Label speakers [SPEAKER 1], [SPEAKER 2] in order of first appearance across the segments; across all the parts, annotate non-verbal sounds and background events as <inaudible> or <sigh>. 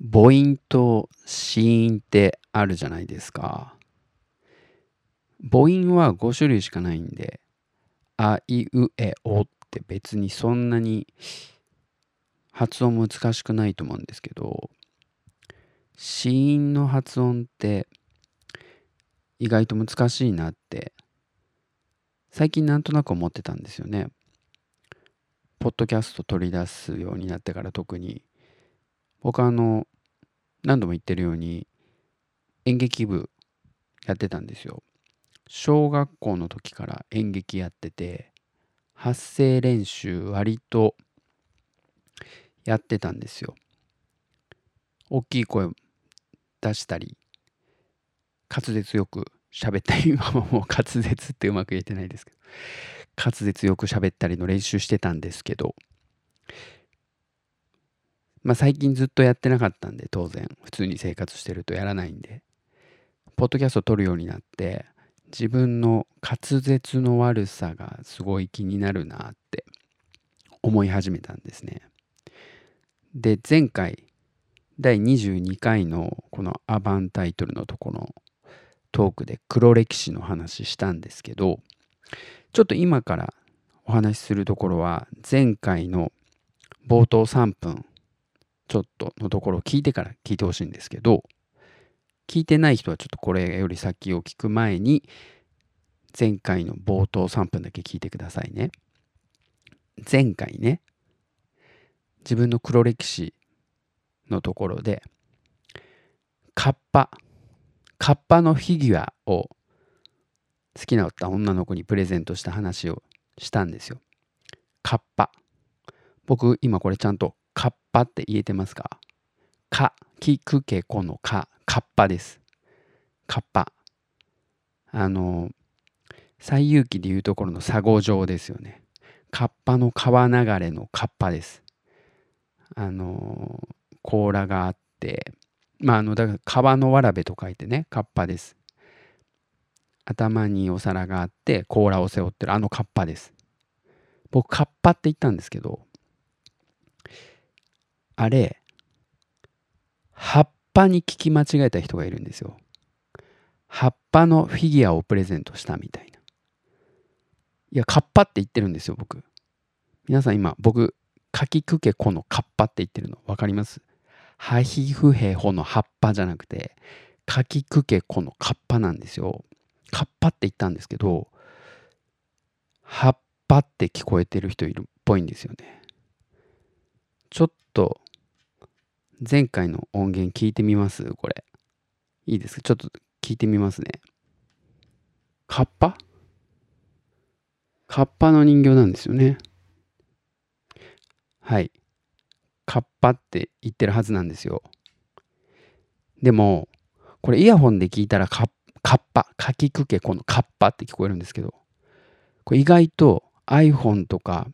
[SPEAKER 1] 母音と子音ってあるじゃないですか。母音は5種類しかないんで、あいうえおって別にそんなに発音難しくないと思うんですけど、子音の発音って意外と難しいなって最近なんとなく思ってたんですよね。ポッドキャスト取り出すようになってから特に僕あの何度も言ってるように演劇部やってたんですよ。小学校の時から演劇やってて発声練習割とやってたんですよ。大きい声出したり滑舌よく喋ったり今はもう滑舌ってうまく言えてないですけど滑舌よく喋ったりの練習してたんですけどまあ最近ずっとやってなかったんで当然普通に生活してるとやらないんでポッドキャスト撮るようになって自分の滑舌の悪さがすごい気になるなって思い始めたんですね。で前回第22回のこのアバンタイトルのところトークで黒歴史の話したんですけどちょっと今からお話しするところは前回の冒頭3分ちょっとのところを聞いてから聞いてほしいんですけど聞いてない人はちょっとこれより先を聞く前に前回の冒頭3分だけ聞いてくださいね。前回ね自分の黒歴史のところでカッパカッパのフィギュアを好きな女の子にプレゼントした話をしたんですよ。カッパ。僕今これちゃんとカッパって言えてますか？か、きくけこのか、カッパです。カッパ。あの、西遊記でいうところの佐護城ですよね。カッパの川流れのカッパです。あの、甲羅があって、まあ、あの、だから川のわらべと書いてね、カッパです。頭にお皿があって甲羅を背負ってるあのカッパです。僕カッパって言ったんですけどあれ葉っぱに聞き間違えた人がいるんですよ。葉っぱのフィギュアをプレゼントしたみたいな。いや、カッパって言ってるんですよ、僕。皆さん今、僕、かきくけこのカッパって言ってるの分かります？ハヒフヘホの葉っぱじゃなくて、かきくけこのカッパなんですよ。カッパって言ったんですけど、葉っぱって聞こえてる人いるっぽいんですよね。ちょっと、前回の音源聞いてみます？これ。いいですか？ちょっと聞いてみますね。カッパ？カッパの人形なんですよね。はい。カッパって言ってるはずなんですよ。でも、これイヤホンで聞いたらカッカッパ、かきくけこのカッパって聞こえるんですけど、これ意外と iPhone とか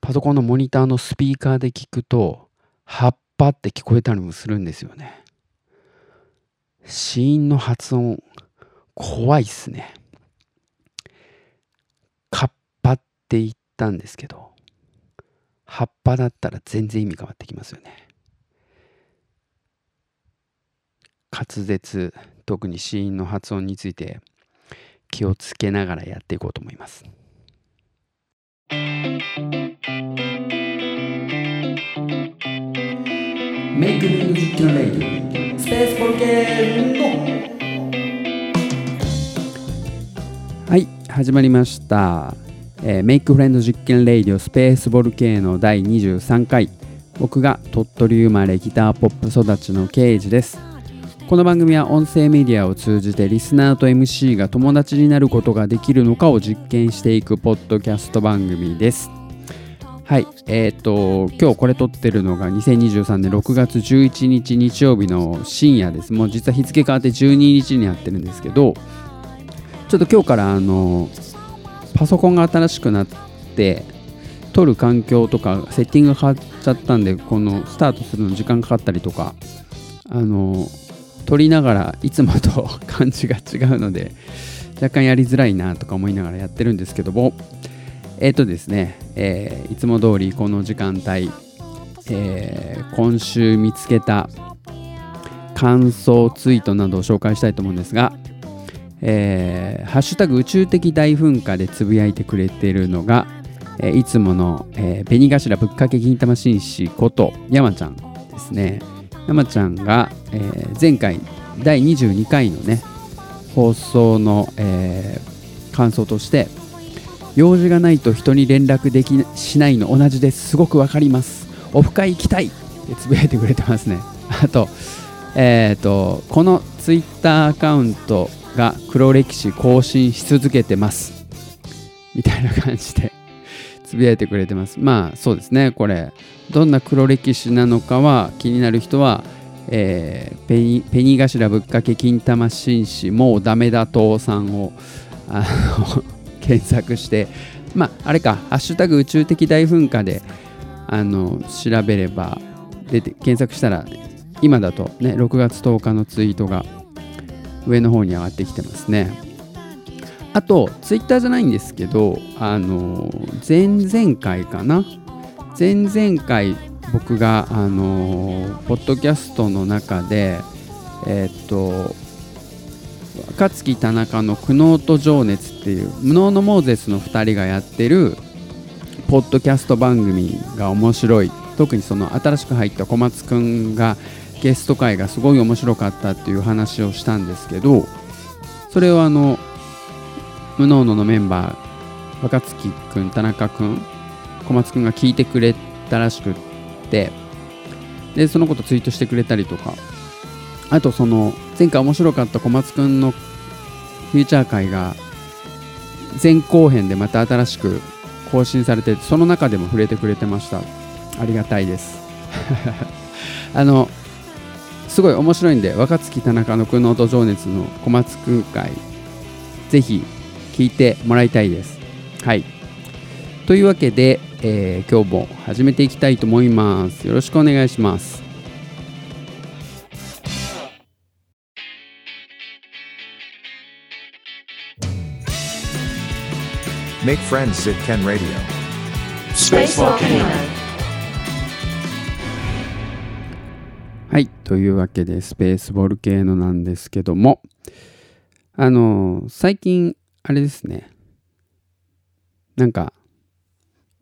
[SPEAKER 1] パソコンのモニターのスピーカーで聞くと、葉っぱって聞こえたりもするんですよね。子音の発音、怖いっすね。カッパって言ったんですけど、葉っぱだったら全然意味変わってきますよね。滑舌特に子音の発音について気をつけながらやっていこうと思います。メイクミュージックレイディスペースボルケーノはい始まりました、えー、メイクフレンド実験レイディオスペースボルケーノ第23回。僕が鳥取生まれギターポップ育ちのケイジです。この番組は音声メディアを通じてリスナーと MC が友達になることができるのかを実験していくポッドキャスト番組です。はい、えっ、ー、と、今日これ撮ってるのが2023年6月11日日曜日の深夜です。もう実は日付変わって12日にやってるんですけど、ちょっと今日からあの、パソコンが新しくなって、撮る環境とかセッティングが変わっちゃったんで、このスタートするの時間かかったりとか、あの、撮りながらいつもと <laughs> 感じが違うので若干やりづらいなとか思いながらやってるんですけどもえっ、とですね、えー、いつも通りこの時間帯、えー、今週見つけた感想ツイートなどを紹介したいと思うんですが、えー、ハッシュタグ宇宙的大噴火でつぶやいてくれているのが、えー、いつもの、えー、紅頭ぶっかけ銀玉紳士こと山ちゃんですね。山ちゃんが、えー、前回第22回のね放送の、えー、感想として用事がないと人に連絡できしないの同じです。すごくわかります。オフ会行きたい。ってつぶやいてくれてますね。<laughs> あとえっ、ー、とこのツイッターアカウントが黒歴史更新し続けてます。みたいな感じで <laughs> つぶやいてくれてます。まあそうですね。これどんな黒歴史なのかは気になる人は、えー、ペニペニ頭ぶっかけ金玉紳士もうダメだ父さんを。あの検索してまああれか「ハッシュタグ宇宙的大噴火で」あの調べれば出て検索したら今だとね6月10日のツイートが上の方に上がってきてますね。あとツイッターじゃないんですけどあの前々回かな？前々回僕があのポッドキャストの中でえっ、と若槻田中の苦悩と情熱っていう無能のモーゼスの2人がやってるポッドキャスト番組が面白い。特にその新しく入った小松くんがゲスト会がすごい面白かったっていう話をしたんですけどそれをあの無能のメンバー若槻くん田中くん小松くんが聞いてくれたらしくってでそのことツイートしてくれたりとかあとその前回面白かった小松くんのフューチャー会が前後編でまた新しく更新されてその中でも触れてくれてました。ありがたいです。<laughs> あのすごい面白いんで若槻田中の苦悩と情熱の小松くん会ぜひ聞いてもらいたいです。はい。というわけで、えー、今日も始めていきたいと思います。よろしくお願いします。Make friends at Ken Radio. Space Volcano. はい。というわけで、スペースボルケーノなんですけども、あの、最近、あれですね。なんか、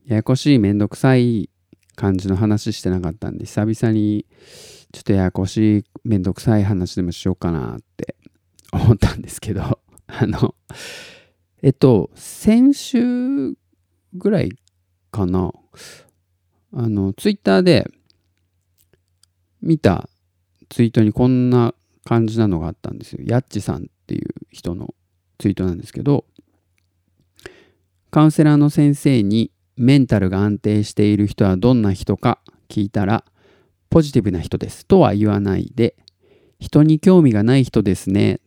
[SPEAKER 1] ややこしいめんどくさい感じの話してなかったんで、久々に、ちょっとややこしいめんどくさい話でもしようかなって思ったんですけど、<laughs> あの、えっと、先週ぐらいかな、あの、ツイッターで見たツイートにこんな感じなのがあったんですよ。やっちさんっていう人のツイートなんですけど、カウンセラーの先生にメンタルが安定している人はどんな人か聞いたら、ポジティブな人ですとは言わないで、人に興味がない人ですね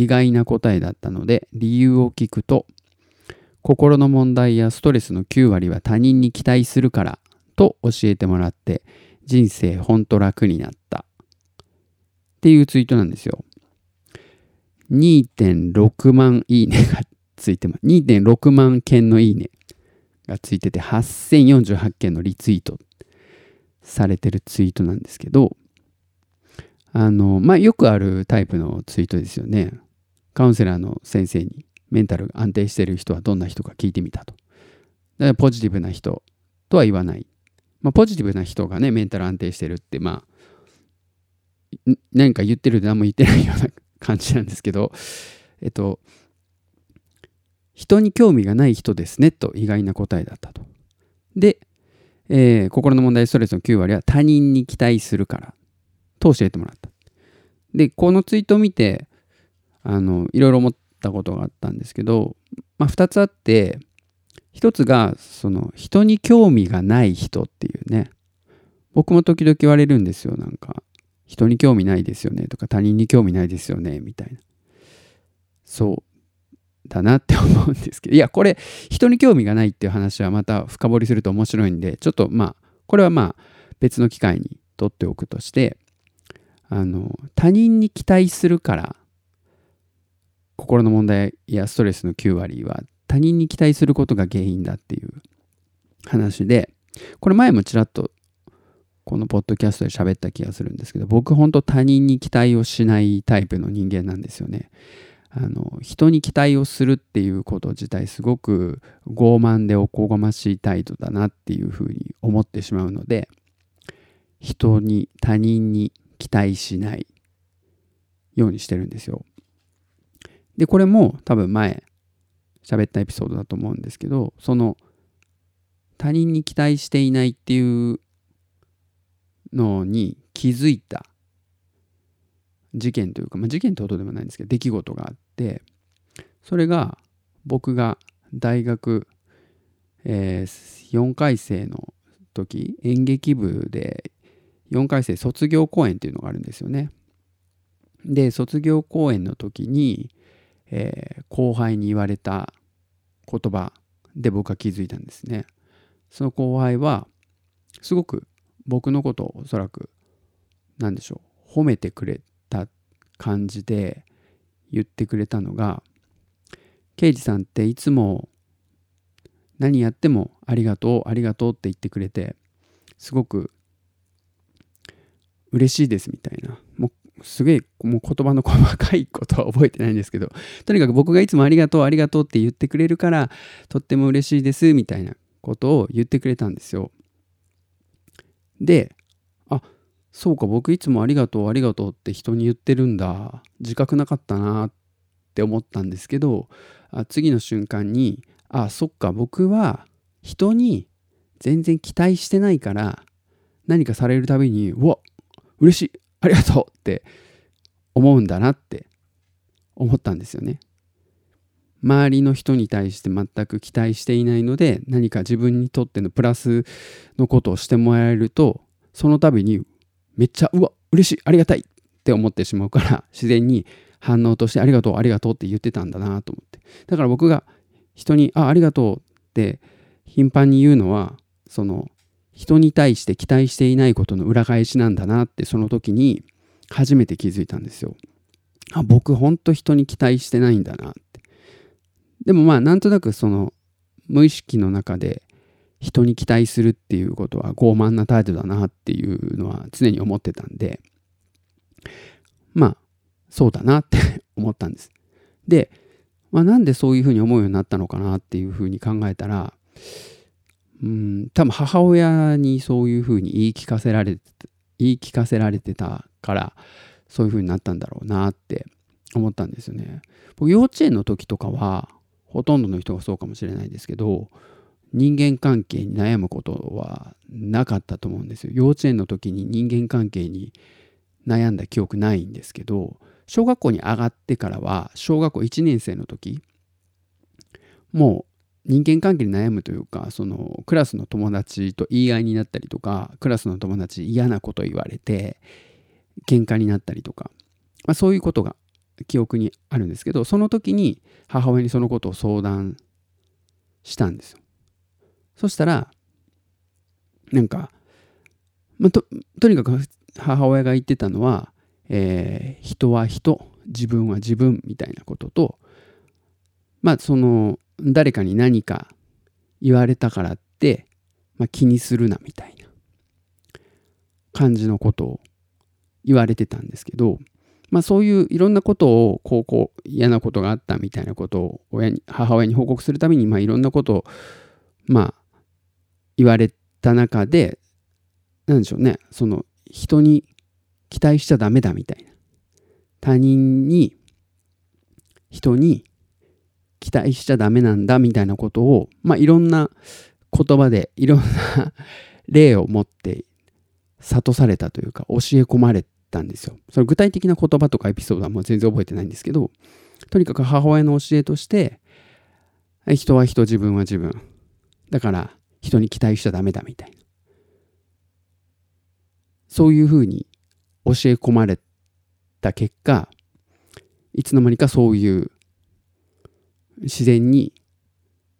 [SPEAKER 1] 意外な答えだったので理由を聞くと心の問題やストレスの9割は他人に期待するからと教えてもらって人生ほんと楽になったっていうツイートなんですよ。2.6万いいねがついてます。2.6万件のいいねがついてて8048件のリツイートされてるツイートなんですけどあのまあよくあるタイプのツイートですよね。カウンセラーの先生にメンタルが安定してる人はどんな人か聞いてみたと。だからポジティブな人とは言わない。まあ、ポジティブな人がね、メンタル安定してるって、まあ、何か言ってるで何も言ってないような感じなんですけど、えっと、人に興味がない人ですねと意外な答えだったと。で、えー、心の問題ストレスの9割は他人に期待するからと教えてもらった。で、このツイートを見て、あのいろいろ思ったことがあったんですけど、まあ、2つあって1つがその人に興味がない人っていうね。僕も時々言われるんですよ。なんか人に興味ないですよね。とか他人に興味ないですよね。みたいな。そうだなって思うんですけど。いやこれ人に興味がないっていう話はまた深掘りすると面白いんでちょっとまあこれはまあ別の機会にとっておくとしてあの他人に期待するから心の問題やストレスの9割は他人に期待することが原因だっていう話でこれ前もちらっとこのポッドキャストで喋った気がするんですけど僕本当他人に期待をしないタイプの人間なんですよね。あの人に期待をするっていうこと自体すごく傲慢でおこがましい態度だなっていうふうに思ってしまうので人に他人に期待しないようにしてるんですよ。でこれも多分前喋ったエピソードだと思うんですけどその他人に期待していないっていうのに気づいた事件というか、まあ、事件ってことでもないんですけど出来事があってそれが僕が大学、えー、4回生の時演劇部で4回生卒業公演っていうのがあるんですよね。で卒業公演の時に、えー、後輩に言われた言葉で僕は気づいたんですね。その後輩はすごく僕のことをおそらく何でしょう褒めてくれた感じで言ってくれたのが「刑事さんっていつも何やってもありがとうありがとうって言ってくれてすごく嬉しいです」みたいなすげえもう言葉の細かいことは覚えてないんですけどとにかく僕がいつもありがとうありがとうって言ってくれるからとっても嬉しいですみたいなことを言ってくれたんですよ。で、あそうか僕いつもありがとうありがとうって人に言ってるんだ自覚なかったなって思ったんですけどあ次の瞬間にあそっか僕は人に全然期待してないから何かされるたびにうわ嬉しいありがとうって思うんだなって思ったんですよね。周りの人に対して全く期待していないので何か自分にとってのプラスのことをしてもらえるとその度にめっちゃうわ嬉しいありがたいって思ってしまうから自然に反応としてありがとうありがとうって言ってたんだなと思ってだから僕が人にあありがとうって頻繁に言うのはその人に対して期待していないことの裏返しなんだなってその時に初めて気づいたんですよ。あ僕ほんと人に期待してないんだなってでもまあなんとなくその無意識の中で人に期待するっていうことは傲慢な態度だなっていうのは常に思ってたんでまあそうだなって思ったんです。で、まあ、なんでそういうふうに思うようになったのかなっていうふうに考えたらうん多分母親にそういうふうに言い聞かせられて言い聞かせられてたからそういうふうになったんだろうなって思ったんですよね。僕幼稚園の時とかはほとんどの人がそうかもしれないですけど人間関係に悩むことはなかったと思うんですよ。幼稚園の時に人間関係に悩んだ記憶ないんですけど小学校に上がってからは小学校1年生の時もう人間関係に悩むというかそのクラスの友達と言い合いになったりとかクラスの友達嫌なこと言われて喧嘩になったりとか、まあ、そういうことが記憶にあるんですけどその時に母親にそのことを相談したんですよ。そしたらなんか、まあ、ととにかく母親が言ってたのは、えー、人は人自分は自分みたいなこととまあその誰かに何か言われたからって、まあ、気にするなみたいな感じのことを言われてたんですけどまあ、そういういろんなことをこうこう嫌なことがあったみたいなことを親に母親に報告するために、まあ、いろんなことを、まあ、言われた中で何でしょうねその人に期待しちゃダメだみたいな。他人に人に期待しちゃダメなんだみたいなことを、まあ、いろんな言葉でいろんな例を持って諭されたというか教え込まれたんですよ。その具体的な言葉とかエピソードはもう全然覚えてないんですけど、とにかく母親の教えとして、人は人、自分は自分。だから人に期待しちゃダメだみたいな。そういうふうに教え込まれた結果、いつの間にかそういう自然に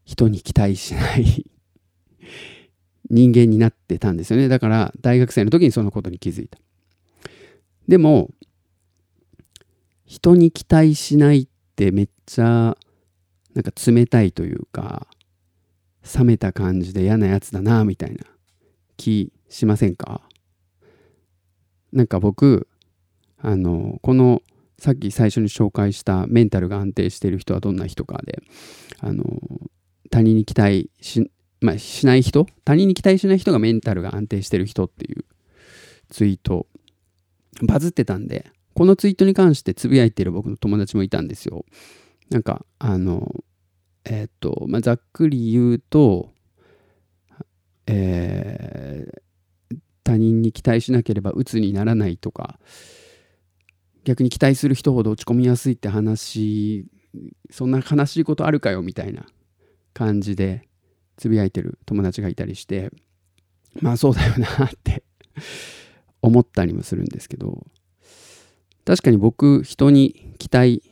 [SPEAKER 1] 人に期待しない <laughs> 人間になってたんですよね。だから大学生の時にそのことに気づいた。でも人に期待しないってめっちゃなんか冷たいというか冷めた感じで嫌なやつだなみたいな気しませんか？なんか僕あのこのさっき最初に紹介したメンタルが安定している人はどんな人かであの他人に期待し,、まあ、しない人？他人に期待しない人がメンタルが安定している人っていうツイート。バズってたんでこのツイートに関してつぶやいている僕の友達もいたんですよ。なんかあのえっ、と、まあ、ざっくり言うとえー、他人に期待しなければ鬱にならないとか逆に期待する人ほど落ち込みやすいって話そんな悲しいことあるかよみたいな感じでつぶやいてる友達がいたりしてまあそうだよなって思ったりもするんですけど確かに僕人に期待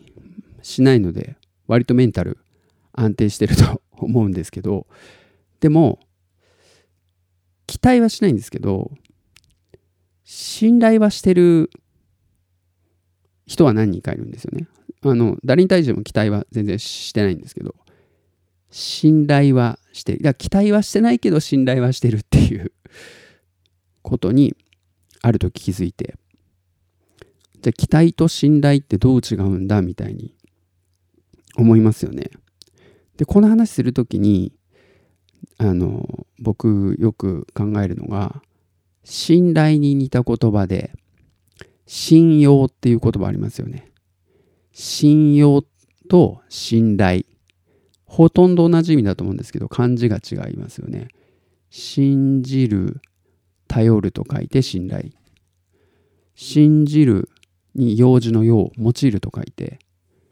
[SPEAKER 1] しないので割とメンタル安定してると <laughs> 思うんですけどでも期待はしないんですけど信頼はしてる人は何人かいるんですよね。あの誰に対しても期待は全然してないんですけど信頼はしてる。期待はしてないけど信頼はしてるっていう <laughs> ことにある時気づいてじゃあ期待と信頼ってどう違うんだみたいに思いますよね。でこの話する時にあの僕よく考えるのが信頼に似た言葉で信用っていう言葉ありますよね。信用と信頼ほとんど同じ意味だと思うんですけど漢字が違いますよね。信じる頼ると書いて信頼信じるに用事の用用いると書いて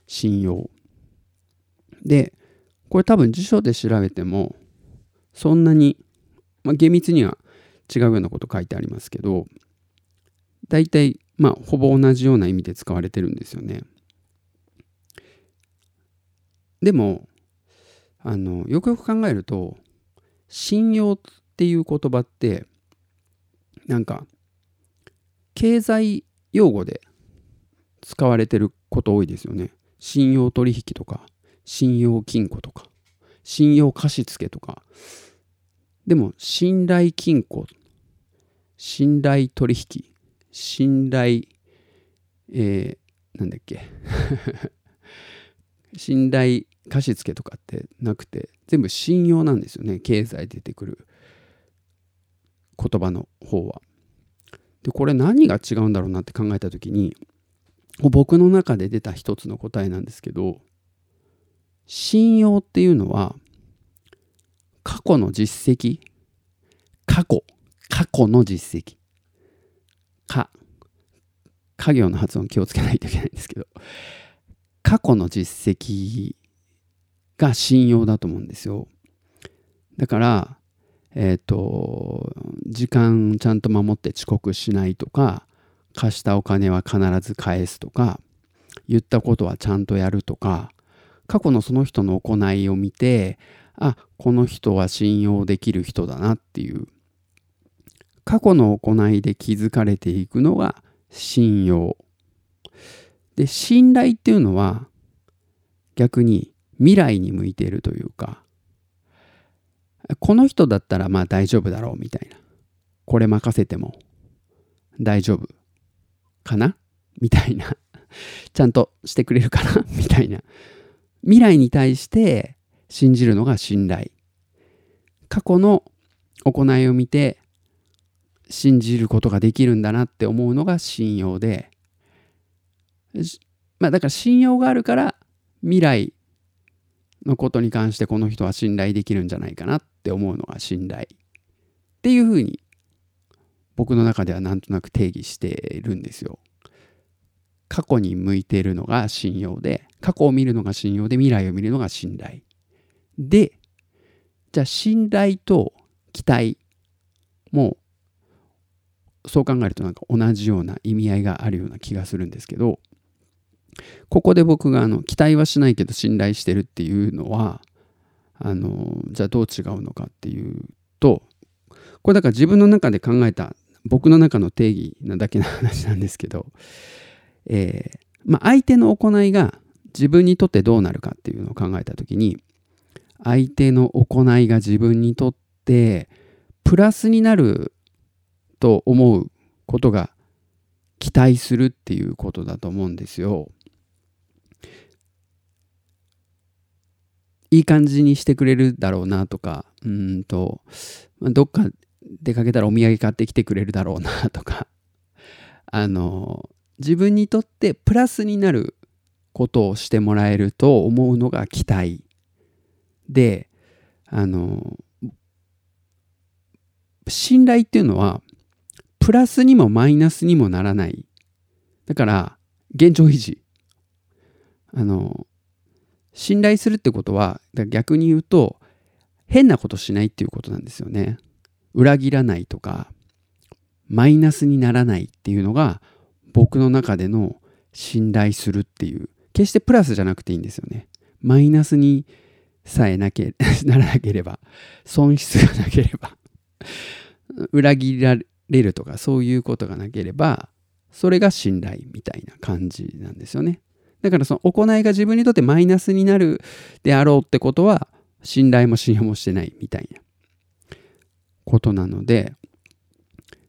[SPEAKER 1] 信用でこれ多分辞書で調べてもそんなに、まあ、厳密には違うようなこと書いてありますけど大体まあほぼ同じような意味で使われてるんですよね。でもあのよくよく考えると信用っていう言葉ってなんか経済用語で使われてること多いですよね。信用取引とか信用金庫とか信用貸付とかでも信頼金庫信頼取引信頼えー、なんだっけ。<laughs> 信頼貸付とかってなくて全部信用なんですよね。経済出てくる言葉の方は。でこれ何が違うんだろうなって考えた時に僕の中で出た一つの答えなんですけど信用っていうのは過去の実績過去過去の実績。か家業の発音気をつけないといけないんですけど過去の実績が信用だと思うんですよ。だからえっ、ー、と時間ちゃんと守って遅刻しないとか貸したお金は必ず返すとか言ったことはちゃんとやるとか過去のその人の行いを見てあこの人は信用できる人だなっていう過去の行いで気づかれていくのが信用。で信頼っていうのは逆に未来に向いているというかこの人だったらまあ大丈夫だろうみたいな。これ任せても大丈夫かな？みたいな。ちゃんとしてくれるかな？<laughs> みたいな。未来に対して信じるのが信頼。過去の行いを見て信じることができるんだなって思うのが信用でまあだから信用があるから未来のことに関してこの人は信頼できるんじゃないかなって思うのが信頼っていうふうに僕の中ではなんとなく定義してるんですよ。過去に向いているのが信用で過去を見るのが信用で未来を見るのが信頼でじゃあ信頼と期待もそう考えるとなんか同じような意味合いがあるような気がするんですけどここで僕があの期待はしないけど信頼してるっていうのはあのじゃあどう違うのかっていうとこれだから自分の中で考えた僕の中の定義なだけの話なんですけどえー、まあ、相手の行いが自分にとってどうなるかっていうのを考えた時に相手の行いが自分にとってプラスになると思うことが期待するっていうことだと思うんですよ。いい感じにしてくれるだろうなとか、うんと、どっか出かけたらお土産買ってきてくれるだろうなとか、<laughs> あの、自分にとってプラスになることをしてもらえると思うのが期待で、あの、信頼っていうのは、プラスにもマイナスにもならない。だから、現状維持。あの、信頼するってことは逆に言うと変なことしないっていうことなんですよね。裏切らないとかマイナスにならないっていうのが僕の中での信頼するっていう決してプラスじゃなくていいんですよね。マイナスにさえなけ <laughs> ならなければ損失がなければ裏切られるとかそういうことがなければそれが信頼みたいな感じなんですよね。だからその行いが自分にとってマイナスになるであろうってことは信頼も信用もしてないみたいなことなので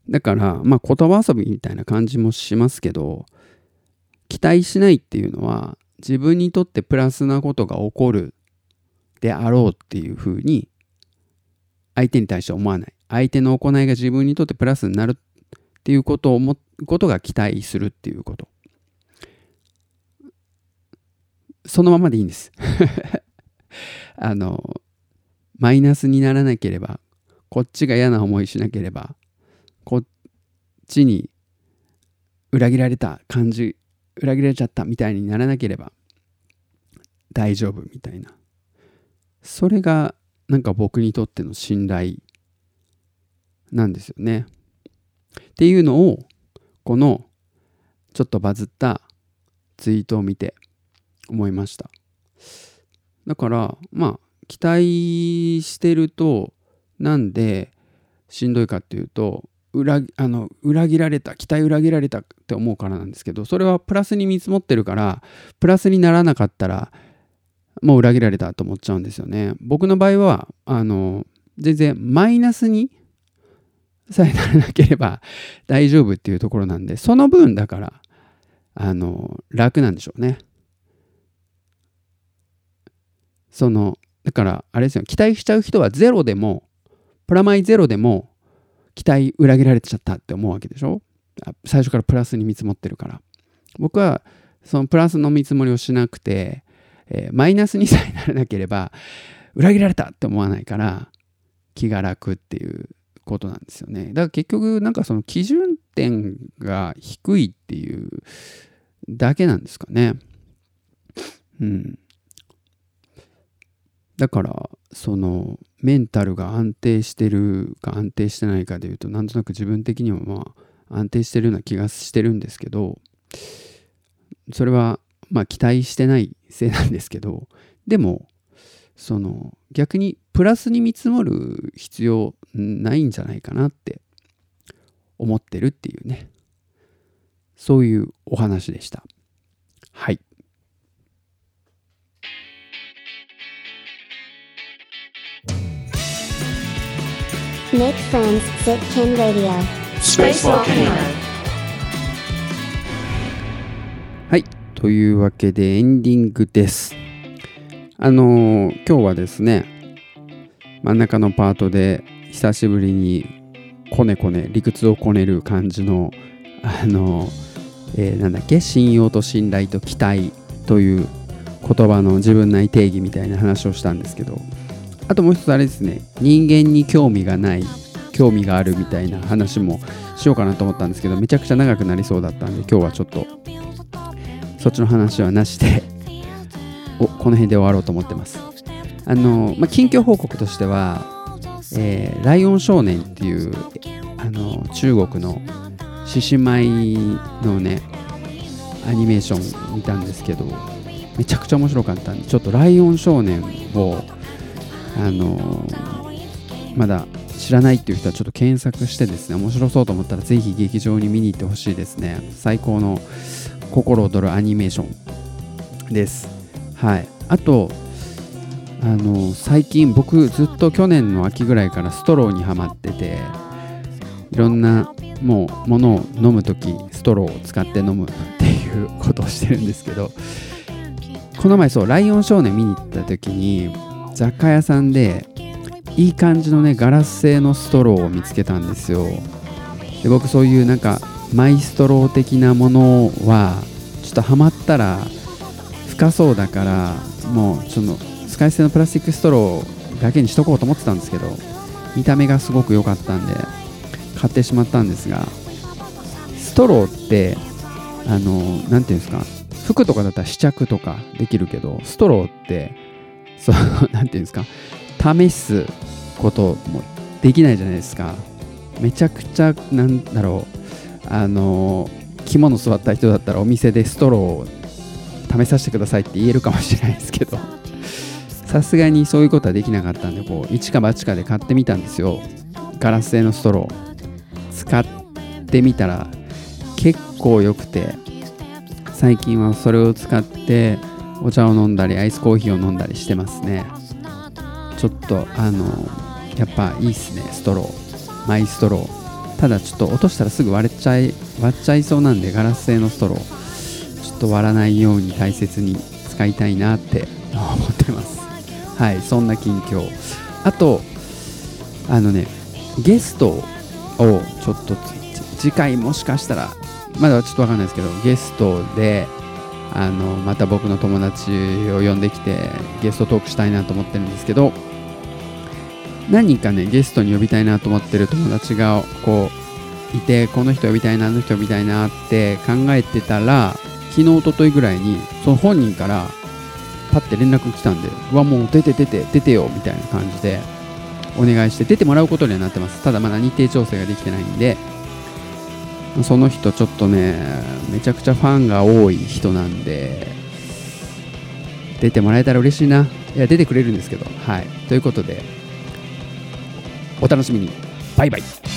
[SPEAKER 1] だからまあ言葉遊びみたいな感じもしますけど期待しないっていうのは自分にとってプラスなことが起こるであろうっていうふうに相手に対して思わない相手の行いが自分にとってプラスになるっていうことを思うことが期待するっていうこと。そのままでいいんです。<laughs> あのマイナスにならなければこっちが嫌な思いしなければこっちに裏切られた感じ裏切られちゃったみたいにならなければ大丈夫みたいな。それがなんか僕にとっての信頼なんですよね。っていうのをこのちょっとバズったツイートを見て思いました。だからまあ期待してるとなんでしんどいかっていうと裏あの裏切られた期待裏切られたって思うからなんですけどそれはプラスに見積もってるからプラスにならなかったらもう裏切られたと思っちゃうんですよね。僕の場合はあの全然マイナスにさえならなければ大丈夫っていうところなんでその分だからあの楽なんでしょうね。そのだからあれですよ。期待しちゃう人はゼロでもプラマイゼロでも期待裏切られちゃったって思うわけでしょ。最初からプラスに見積もってるから。僕はそのプラスの見積もりをしなくて、えー、マイナスにさえならなければ裏切られたって思わないから気が楽っていう。ことなんですよね。だから結局なんかその基準点が低いっていうだけなんですかね。うん。だからそのメンタルが安定してるか安定してないかでいうとなんとなく自分的にはまあ安定してるような気がしてるんですけどそれはまあ期待してないせいなんですけどでもその逆にプラスに見積もる必要ないんじゃないかなって思ってるっていうねそういうお話でしたはい Make friends, Sitkin Radio. Space Volcano. はい。というわけでエンディングです。あのー、今日はですね、真ん中のパートで久しぶりにこねこね、理屈をこねる感じの、あのー、えー、なんだっけ、信用と信頼と期待という言葉の自分なり定義みたいな話をしたんですけど、あともう一つあれですね人間に興味がない興味があるみたいな話もしようかなと思ったんですけどめちゃくちゃ長くなりそうだったんで今日はちょっとそっちの話はなしでこの辺で終わろうと思ってます。あの、まあ、近況報告としては、えー、ライオン少年っていうあの中国の獅子舞のねアニメーション見たんですけどめちゃくちゃ面白かったんでちょっとライオン少年をあのまだ知らないっていう人はちょっと検索してですね面白そうと思ったらぜひ劇場に見に行ってほしいですね。最高の心躍るアニメーションです。はい。あとあの最近僕ずっと去年の秋ぐらいからストローにはまってていろんなもう物を飲む時ストローを使って飲むっていうことをしてるんですけどこの前そう「ライオン少年」見に行った時に雑貨屋さんでいい感じのねガラス製のストローを見つけたんですよ。で僕そういうなんかマイストロー的なものはちょっとハマったら深そうだからもうその使い捨てのプラスチックストローだけにしとこうと思ってたんですけど見た目がすごく良かったんで買ってしまったんですがストローってあの何ていうんですか服とかだったら試着とかできるけどストローってそう何 <laughs> ていうんですか試すこともできないじゃないですか。めちゃくちゃなんだろうあの着物座った人だったらお店でストローを試させてくださいって言えるかもしれないですけど。さすがにそういうことはできなかったんでこう一か八かで買ってみたんですよ。ガラス製のストロー。使ってみたら結構良くて。最近はそれを使ってお茶を飲んだりアイスコーヒーを飲んだりしてますね。ちょっとあのやっぱいいっすねストロー。マイストロー。ただちょっと落としたらすぐ割れちゃい割っちゃいそうなんでガラス製のストロー。と割らないように大切に使いたいなって思ってます。はいそんな近況。あとあのねゲストをちょっと次回もしかしたらまだちょっとわかんないですけどゲストであのまた僕の友達を呼んできてゲストトークしたいなと思ってるんですけど何かねゲストに呼びたいなと思ってる友達がこういてこの人呼びたいなあの人呼びたいなって考えてたら昨日おとといぐらいにその本人からパッて連絡来たんでうわもう出て出て出てよみたいな感じでお願いして出てもらうことにはなってます。ただまだ日程調整ができてないんでその人ちょっとねめちゃくちゃファンが多い人なんで出てもらえたら嬉しいな。いや出てくれるんですけどはい。ということでお楽しみに。バイバイ。